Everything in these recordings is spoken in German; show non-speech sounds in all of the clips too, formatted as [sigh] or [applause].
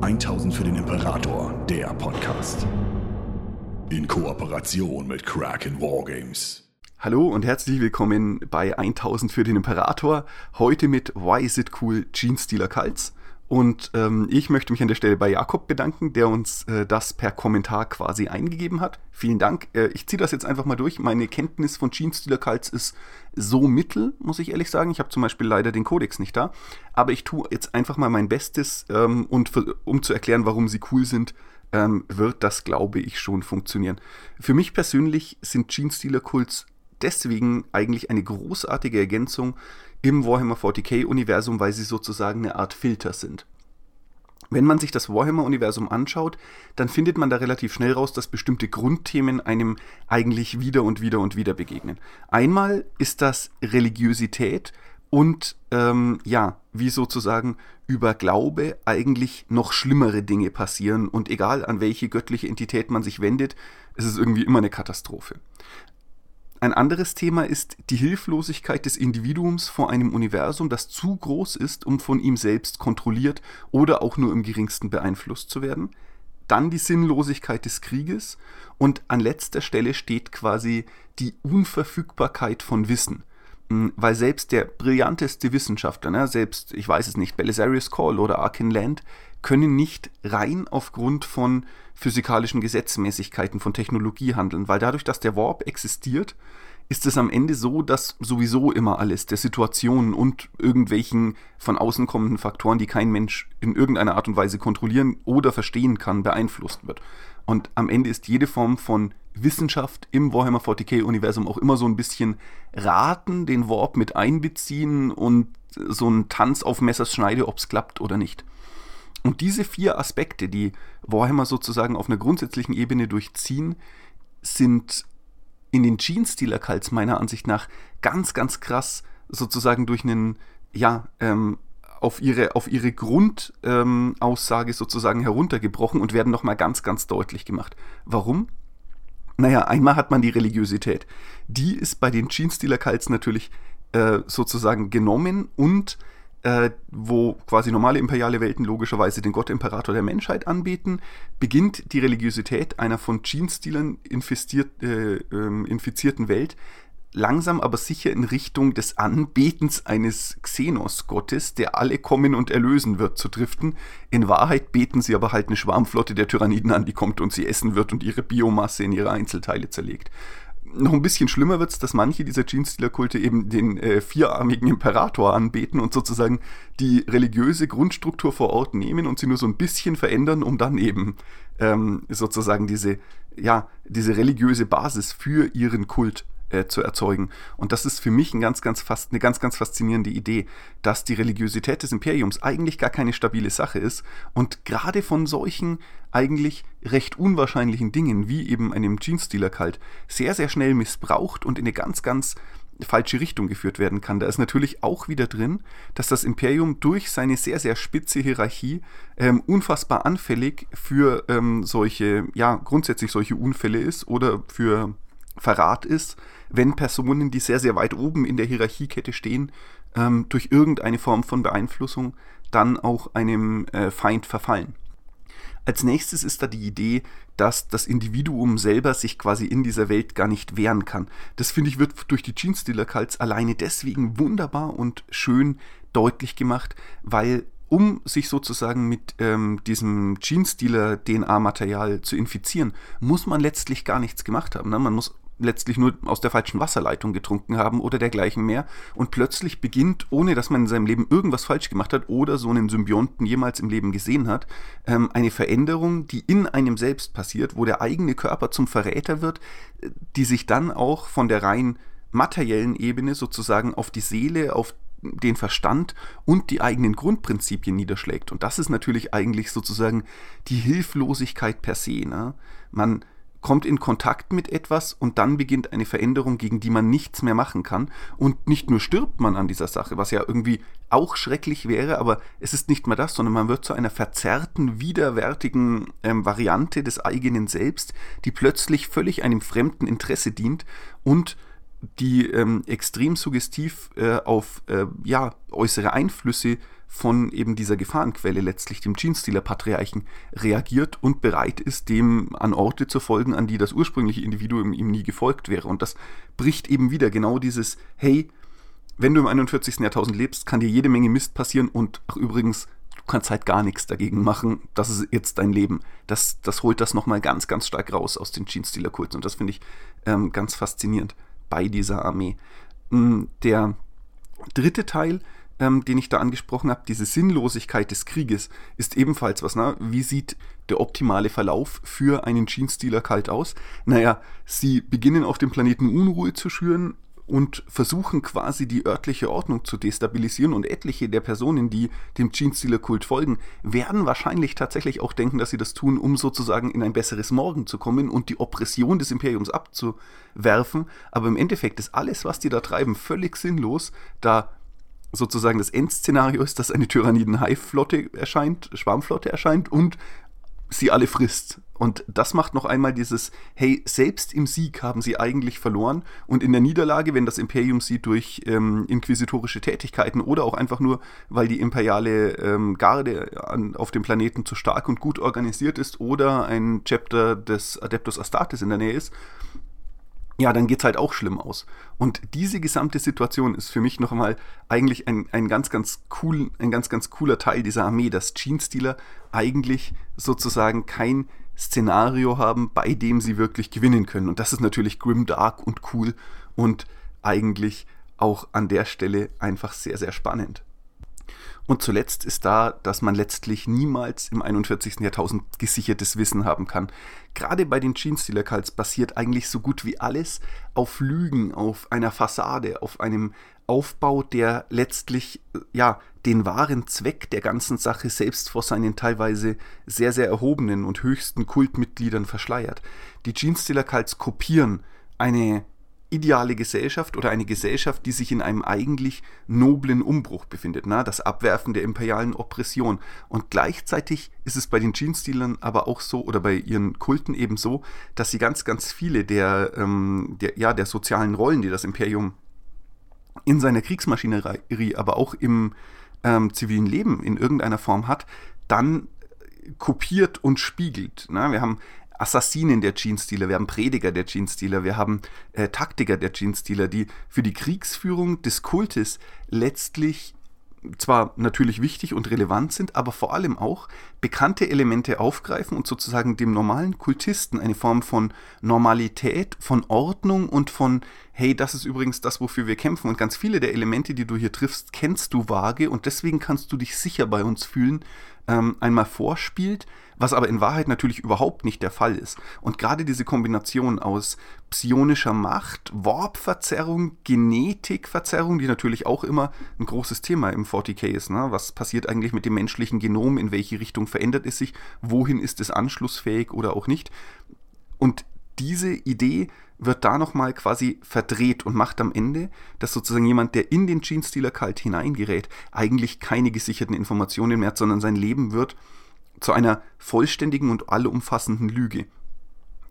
1000 für den Imperator, der Podcast. In Kooperation mit Kraken Wargames. Hallo und herzlich willkommen bei 1000 für den Imperator. Heute mit Why Is It Cool Gene Stealer Cults. Und ähm, ich möchte mich an der Stelle bei Jakob bedanken, der uns äh, das per Kommentar quasi eingegeben hat. Vielen Dank. Äh, ich ziehe das jetzt einfach mal durch. Meine Kenntnis von Gene Stealer Cults ist so mittel, muss ich ehrlich sagen. Ich habe zum Beispiel leider den Kodex nicht da. Aber ich tue jetzt einfach mal mein Bestes, ähm, und für, um zu erklären, warum sie cool sind, ähm, wird das, glaube ich, schon funktionieren. Für mich persönlich sind Gene Stealer Cults deswegen eigentlich eine großartige Ergänzung im Warhammer 40k-Universum, weil sie sozusagen eine Art Filter sind. Wenn man sich das Warhammer-Universum anschaut, dann findet man da relativ schnell raus, dass bestimmte Grundthemen einem eigentlich wieder und wieder und wieder begegnen. Einmal ist das Religiosität und ähm, ja, wie sozusagen über Glaube eigentlich noch schlimmere Dinge passieren und egal an welche göttliche Entität man sich wendet, es ist irgendwie immer eine Katastrophe. Ein anderes Thema ist die Hilflosigkeit des Individuums vor einem Universum, das zu groß ist, um von ihm selbst kontrolliert oder auch nur im geringsten beeinflusst zu werden. Dann die Sinnlosigkeit des Krieges und an letzter Stelle steht quasi die Unverfügbarkeit von Wissen. Hm, weil selbst der brillanteste Wissenschaftler, ne, selbst, ich weiß es nicht, Belisarius Call oder Arkin Land, können nicht rein aufgrund von physikalischen Gesetzmäßigkeiten von Technologie handeln, weil dadurch, dass der Warp existiert, ist es am Ende so, dass sowieso immer alles der Situation und irgendwelchen von außen kommenden Faktoren, die kein Mensch in irgendeiner Art und Weise kontrollieren oder verstehen kann, beeinflusst wird. Und am Ende ist jede Form von Wissenschaft im Warhammer 40k-Universum auch immer so ein bisschen raten, den Warp mit einbeziehen und so ein Tanz auf Messers Schneide, ob es klappt oder nicht. Und diese vier Aspekte, die Warhammer sozusagen auf einer grundsätzlichen Ebene durchziehen, sind in den Gene-Stealer-Cults meiner Ansicht nach ganz, ganz krass sozusagen durch einen, ja, ähm, auf ihre, auf ihre Grundaussage ähm, sozusagen heruntergebrochen und werden nochmal ganz, ganz deutlich gemacht. Warum? Naja, einmal hat man die Religiosität. Die ist bei den Gene-Stealer-Cults natürlich äh, sozusagen genommen und äh, wo quasi normale imperiale Welten logischerweise den Gott-Imperator der Menschheit anbeten, beginnt die Religiosität einer von Gene-Stealern äh, äh, infizierten Welt langsam aber sicher in Richtung des Anbetens eines Xenos-Gottes, der alle kommen und erlösen wird, zu driften. In Wahrheit beten sie aber halt eine Schwarmflotte der Tyranniden an, die kommt und sie essen wird und ihre Biomasse in ihre Einzelteile zerlegt noch ein bisschen schlimmer wird es, dass manche dieser Genestealer-Kulte eben den äh, vierarmigen Imperator anbeten und sozusagen die religiöse Grundstruktur vor Ort nehmen und sie nur so ein bisschen verändern, um dann eben ähm, sozusagen diese, ja, diese religiöse Basis für ihren Kult äh, zu erzeugen. Und das ist für mich ein ganz, ganz fast, eine ganz, ganz faszinierende Idee, dass die Religiosität des Imperiums eigentlich gar keine stabile Sache ist und gerade von solchen eigentlich recht unwahrscheinlichen Dingen wie eben einem Jeans-Stealer-Kalt sehr, sehr schnell missbraucht und in eine ganz, ganz falsche Richtung geführt werden kann. Da ist natürlich auch wieder drin, dass das Imperium durch seine sehr, sehr spitze Hierarchie ähm, unfassbar anfällig für ähm, solche, ja, grundsätzlich solche Unfälle ist oder für Verrat ist, wenn Personen, die sehr, sehr weit oben in der Hierarchiekette stehen, ähm, durch irgendeine Form von Beeinflussung dann auch einem äh, Feind verfallen. Als nächstes ist da die Idee, dass das Individuum selber sich quasi in dieser Welt gar nicht wehren kann. Das finde ich wird durch die Jeans-Stealer-Cults alleine deswegen wunderbar und schön deutlich gemacht, weil um sich sozusagen mit ähm, diesem Jeans-Stealer-DNA-Material zu infizieren, muss man letztlich gar nichts gemacht haben. Ne? Man muss letztlich nur aus der falschen Wasserleitung getrunken haben oder dergleichen mehr und plötzlich beginnt, ohne dass man in seinem Leben irgendwas falsch gemacht hat oder so einen Symbionten jemals im Leben gesehen hat, ähm, eine Veränderung, die in einem selbst passiert, wo der eigene Körper zum Verräter wird, die sich dann auch von der rein materiellen Ebene sozusagen auf die Seele, auf den Verstand und die eigenen Grundprinzipien niederschlägt. Und das ist natürlich eigentlich sozusagen die Hilflosigkeit per se. Ne? Man kommt in Kontakt mit etwas und dann beginnt eine Veränderung, gegen die man nichts mehr machen kann. Und nicht nur stirbt man an dieser Sache, was ja irgendwie auch schrecklich wäre, aber es ist nicht mehr das, sondern man wird zu einer verzerrten, widerwärtigen ähm, Variante des eigenen Selbst, die plötzlich völlig einem fremden Interesse dient und die ähm, extrem suggestiv äh, auf äh, ja, äußere Einflüsse von eben dieser Gefahrenquelle, letztlich dem Genestealer-Patriarchen, reagiert und bereit ist, dem an Orte zu folgen, an die das ursprüngliche Individuum ihm nie gefolgt wäre. Und das bricht eben wieder genau dieses, hey, wenn du im 41. Jahrtausend lebst, kann dir jede Menge Mist passieren und ach, übrigens, du kannst halt gar nichts dagegen machen. Das ist jetzt dein Leben. Das, das holt das nochmal ganz, ganz stark raus aus den Genestealer-Kulten. Und das finde ich ähm, ganz faszinierend bei dieser Armee. Mm, der dritte Teil, ähm, den ich da angesprochen habe, diese Sinnlosigkeit des Krieges, ist ebenfalls was. Ne? Wie sieht der optimale Verlauf für einen Genestealer kalt aus? Naja, sie beginnen auf dem Planeten Unruhe zu schüren, und versuchen quasi die örtliche Ordnung zu destabilisieren und etliche der Personen, die dem Genestealer-Kult folgen, werden wahrscheinlich tatsächlich auch denken, dass sie das tun, um sozusagen in ein besseres Morgen zu kommen und die Oppression des Imperiums abzuwerfen. Aber im Endeffekt ist alles, was die da treiben, völlig sinnlos, da sozusagen das Endszenario ist, dass eine Tyranniden-Hive-Flotte erscheint, Schwarmflotte erscheint und sie alle frisst. Und das macht noch einmal dieses, hey, selbst im Sieg haben sie eigentlich verloren und in der Niederlage, wenn das Imperium sie durch ähm, inquisitorische Tätigkeiten oder auch einfach nur, weil die imperiale ähm, Garde an, auf dem Planeten zu stark und gut organisiert ist oder ein Chapter des Adeptus Astartes in der Nähe ist, ja, dann geht's halt auch schlimm aus. Und diese gesamte Situation ist für mich nochmal eigentlich ein, ein ganz, ganz cool, ein ganz, ganz cooler Teil dieser Armee, dass Gene-Stealer eigentlich sozusagen kein Szenario haben, bei dem sie wirklich gewinnen können. Und das ist natürlich grim dark und cool und eigentlich auch an der Stelle einfach sehr, sehr spannend. Und zuletzt ist da, dass man letztlich niemals im 41. Jahrtausend gesichertes Wissen haben kann. Gerade bei den Genestealer-Cults basiert eigentlich so gut wie alles auf Lügen, auf einer Fassade, auf einem Aufbau, der letztlich ja den wahren Zweck der ganzen Sache selbst vor seinen teilweise sehr, sehr erhobenen und höchsten Kultmitgliedern verschleiert. Die Genestealer-Cults kopieren eine ideale Gesellschaft oder eine Gesellschaft, die sich in einem eigentlich noblen Umbruch befindet, na, das Abwerfen der imperialen Oppression. Und gleichzeitig ist es bei den Genestealern aber auch so oder bei ihren Kulten eben so, dass sie ganz, ganz viele der, ähm, der, ja, der sozialen Rollen, die das Imperium in seiner Kriegsmaschinerie, aber auch im ähm, zivilen Leben in irgendeiner Form hat, dann kopiert und spiegelt. Na, wir haben Assassinen der Genestealer, wir haben Prediger der Genestealer, wir haben äh, Taktiker der Genestealer, die für die Kriegsführung des Kultes letztlich zwar natürlich wichtig und relevant sind, aber vor allem auch bekannte Elemente aufgreifen und sozusagen dem normalen Kultisten eine Form von Normalität, von Ordnung und von, hey, das ist übrigens das, wofür wir kämpfen. Und ganz viele der Elemente, die du hier triffst, kennst du vage und deswegen kannst du dich sicher bei uns fühlen, ähm, einmal vorspielt, was aber in Wahrheit natürlich überhaupt nicht der Fall ist. Und gerade diese Kombination aus psionischer Macht, Warpverzerrung, Genetikverzerrung, die natürlich auch immer ein großes Thema im 40k ist. Ne? Was passiert eigentlich mit dem menschlichen Genom? In welche Richtung verändert es sich? Wohin ist es anschlussfähig oder auch nicht? Und diese Idee wird da nochmal quasi verdreht und macht am Ende, dass sozusagen jemand, der in den Gene-Stealer-Kalt hineingerät, eigentlich keine gesicherten Informationen mehr hat, sondern sein Leben wird zu einer vollständigen und allumfassenden Lüge.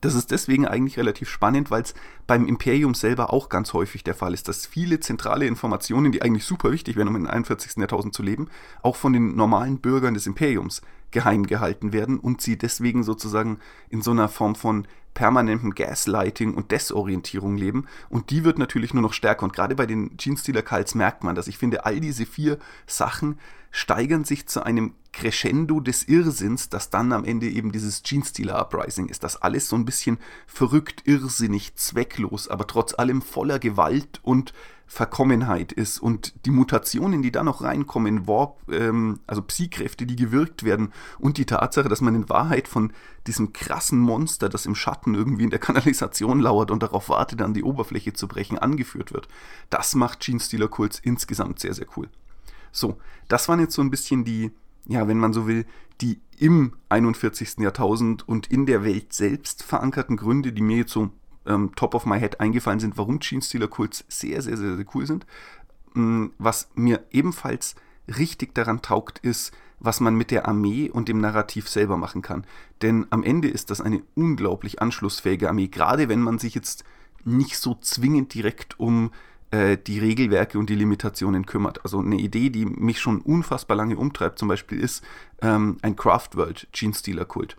Das ist deswegen eigentlich relativ spannend, weil es beim Imperium selber auch ganz häufig der Fall ist, dass viele zentrale Informationen, die eigentlich super wichtig wären, um in 41. Jahrtausend zu leben, auch von den normalen Bürgern des Imperiums geheim gehalten werden und sie deswegen sozusagen in so einer Form von permanentem Gaslighting und Desorientierung leben. Und die wird natürlich nur noch stärker. Und gerade bei den Genestealer-Cults merkt man das. Ich finde, all diese vier Sachen steigern sich zu einem Crescendo des Irrsinns, das dann am Ende eben dieses Genestealer-Uprising ist. Das alles so ein bisschen verrückt, irrsinnig, zwecklos, aber trotz allem voller Gewalt und Verkommenheit ist und die Mutationen, die da noch reinkommen, Warp, ähm, also Psykräfte, die gewirkt werden und die Tatsache, dass man in Wahrheit von diesem krassen Monster, das im Schatten irgendwie in der Kanalisation lauert und darauf wartet, an die Oberfläche zu brechen, angeführt wird. Das macht Gene Stealer Kults insgesamt sehr, sehr cool. So, das waren jetzt so ein bisschen die, ja, wenn man so will, die im 41. Jahrtausend und in der Welt selbst verankerten Gründe, die mir jetzt so ähm, top of my head eingefallen sind, warum Gene Kults sehr, sehr, sehr, sehr cool sind. Ähm, was mir ebenfalls richtig daran taugt, ist, was man mit der Armee und dem Narrativ selber machen kann. Denn am Ende ist das eine unglaublich anschlussfähige Armee, gerade wenn man sich jetzt nicht so zwingend direkt um äh, die Regelwerke und die Limitationen kümmert. Also eine Idee, die mich schon unfassbar lange umtreibt, zum Beispiel ist ähm, ein Craftworld Gene-Stealer-Kult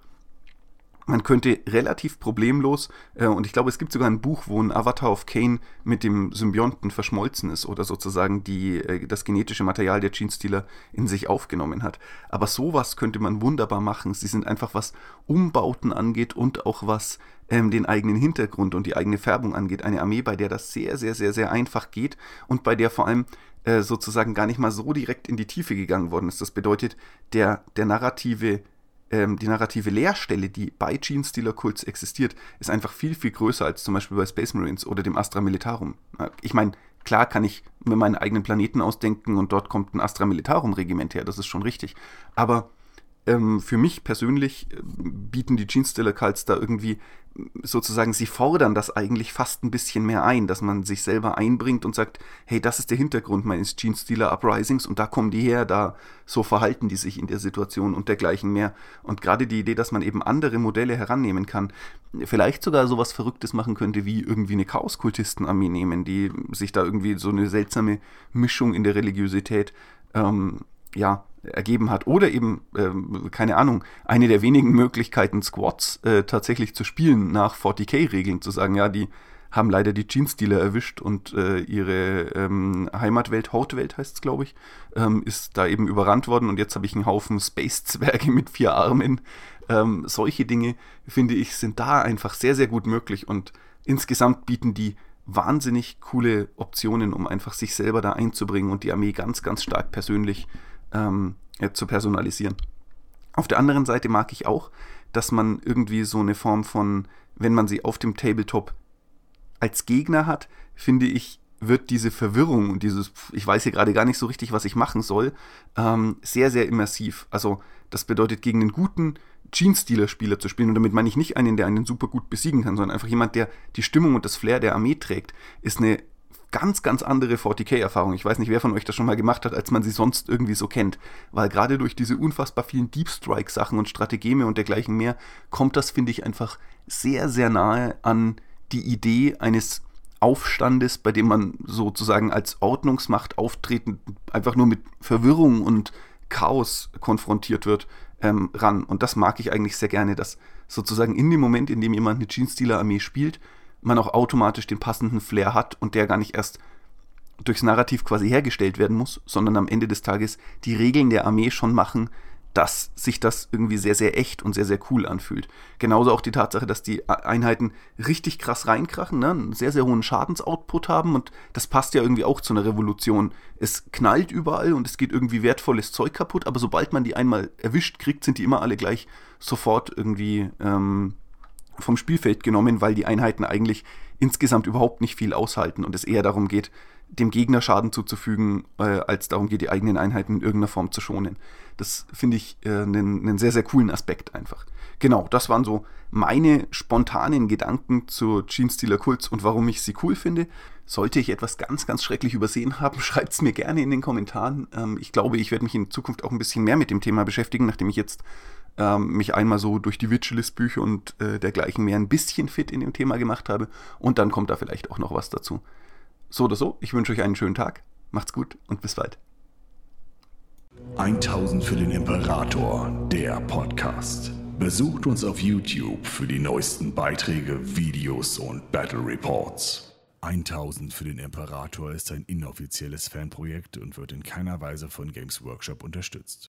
man könnte relativ problemlos, äh, und ich glaube, es gibt sogar ein Buch, wo ein Avatar of Kane mit dem Symbionten verschmolzen ist oder sozusagen die, äh, das genetische Material der Genestealer in sich aufgenommen hat. Aber sowas könnte man wunderbar machen. Sie sind einfach, was Umbauten angeht und auch was ähm, den eigenen Hintergrund und die eigene Färbung angeht, eine Armee, bei der das sehr, sehr, sehr, sehr einfach geht und bei der vor allem äh, sozusagen gar nicht mal so direkt in die Tiefe gegangen worden ist. Das bedeutet, der, der narrative ähm, die narrative Leerstelle, die bei Gene Stealer Kults existiert, ist einfach viel, viel größer als zum Beispiel bei Space Marines oder dem Astra Militarum. Ich meine, klar kann ich mir meinen eigenen Planeten ausdenken und dort kommt ein Astra Militarum Regiment her, das ist schon richtig. Aber ähm, für mich persönlich äh, bieten die Stealer Cults da irgendwie sozusagen, sie fordern das eigentlich fast ein bisschen mehr ein, dass man sich selber einbringt und sagt, hey, das ist der Hintergrund meines Gene Stealer Uprisings und da kommen die her, da so verhalten die sich in der Situation und dergleichen mehr. Und gerade die Idee, dass man eben andere Modelle herannehmen kann, vielleicht sogar sowas Verrücktes machen könnte, wie irgendwie eine Chaoskultistenarmee nehmen, die sich da irgendwie so eine seltsame Mischung in der Religiosität ähm, ja, ergeben hat. Oder eben, ähm, keine Ahnung, eine der wenigen Möglichkeiten, Squads äh, tatsächlich zu spielen nach 40k-Regeln, zu sagen, ja, die haben leider die Jeans-Dealer erwischt und äh, ihre ähm, Heimatwelt, Hautwelt heißt es, glaube ich, ähm, ist da eben überrannt worden und jetzt habe ich einen Haufen Space-Zwerge mit vier Armen. Ähm, solche Dinge, finde ich, sind da einfach sehr, sehr gut möglich und insgesamt bieten die wahnsinnig coole Optionen, um einfach sich selber da einzubringen und die Armee ganz, ganz stark persönlich ähm, zu personalisieren. Auf der anderen Seite mag ich auch, dass man irgendwie so eine Form von, wenn man sie auf dem Tabletop als Gegner hat, finde ich, wird diese Verwirrung und dieses, ich weiß hier gerade gar nicht so richtig, was ich machen soll, ähm, sehr, sehr immersiv. Also das bedeutet, gegen einen guten Gene-Stealer-Spieler zu spielen, und damit meine ich nicht einen, der einen super gut besiegen kann, sondern einfach jemand, der die Stimmung und das Flair der Armee trägt, ist eine ganz, ganz andere 40k-Erfahrung. Ich weiß nicht, wer von euch das schon mal gemacht hat, als man sie sonst irgendwie so kennt. Weil gerade durch diese unfassbar vielen Deep Strike-Sachen und Strategeme und dergleichen mehr, kommt das, finde ich, einfach sehr, sehr nahe an die Idee eines Aufstandes, bei dem man sozusagen als Ordnungsmacht auftreten, einfach nur mit Verwirrung und Chaos konfrontiert wird, ähm, ran. Und das mag ich eigentlich sehr gerne, dass sozusagen in dem Moment, in dem jemand eine Jeans-Stealer-Armee spielt, man auch automatisch den passenden Flair hat und der gar nicht erst durchs Narrativ quasi hergestellt werden muss, sondern am Ende des Tages die Regeln der Armee schon machen, dass sich das irgendwie sehr, sehr echt und sehr, sehr cool anfühlt. Genauso auch die Tatsache, dass die Einheiten richtig krass reinkrachen, ne? einen sehr, sehr hohen Schadensoutput haben und das passt ja irgendwie auch zu einer Revolution. Es knallt überall und es geht irgendwie wertvolles Zeug kaputt, aber sobald man die einmal erwischt kriegt, sind die immer alle gleich sofort irgendwie ähm, vom Spielfeld genommen, weil die Einheiten eigentlich insgesamt überhaupt nicht viel aushalten und es eher darum geht, dem Gegner Schaden zuzufügen, äh, als darum geht, die eigenen Einheiten in irgendeiner Form zu schonen. Das finde ich äh, einen, einen sehr, sehr coolen Aspekt einfach. Genau, das waren so meine spontanen Gedanken zu Gene Stealer Kults und warum ich sie cool finde. Sollte ich etwas ganz, ganz schrecklich übersehen haben, [laughs] schreibt es mir gerne in den Kommentaren. Ähm, ich glaube, ich werde mich in Zukunft auch ein bisschen mehr mit dem Thema beschäftigen, nachdem ich jetzt ähm, mich einmal so durch die Witchlist-Bücher und äh, dergleichen mehr ein bisschen fit in dem Thema gemacht habe. Und dann kommt da vielleicht auch noch was dazu. So oder so, ich wünsche euch einen schönen Tag. Macht's gut und bis bald. 1000 für den Imperator, der Podcast. Besucht uns auf YouTube für die neuesten Beiträge, Videos und Battle Reports. 1000 für den Imperator ist ein inoffizielles Fanprojekt und wird in keiner Weise von Games Workshop unterstützt.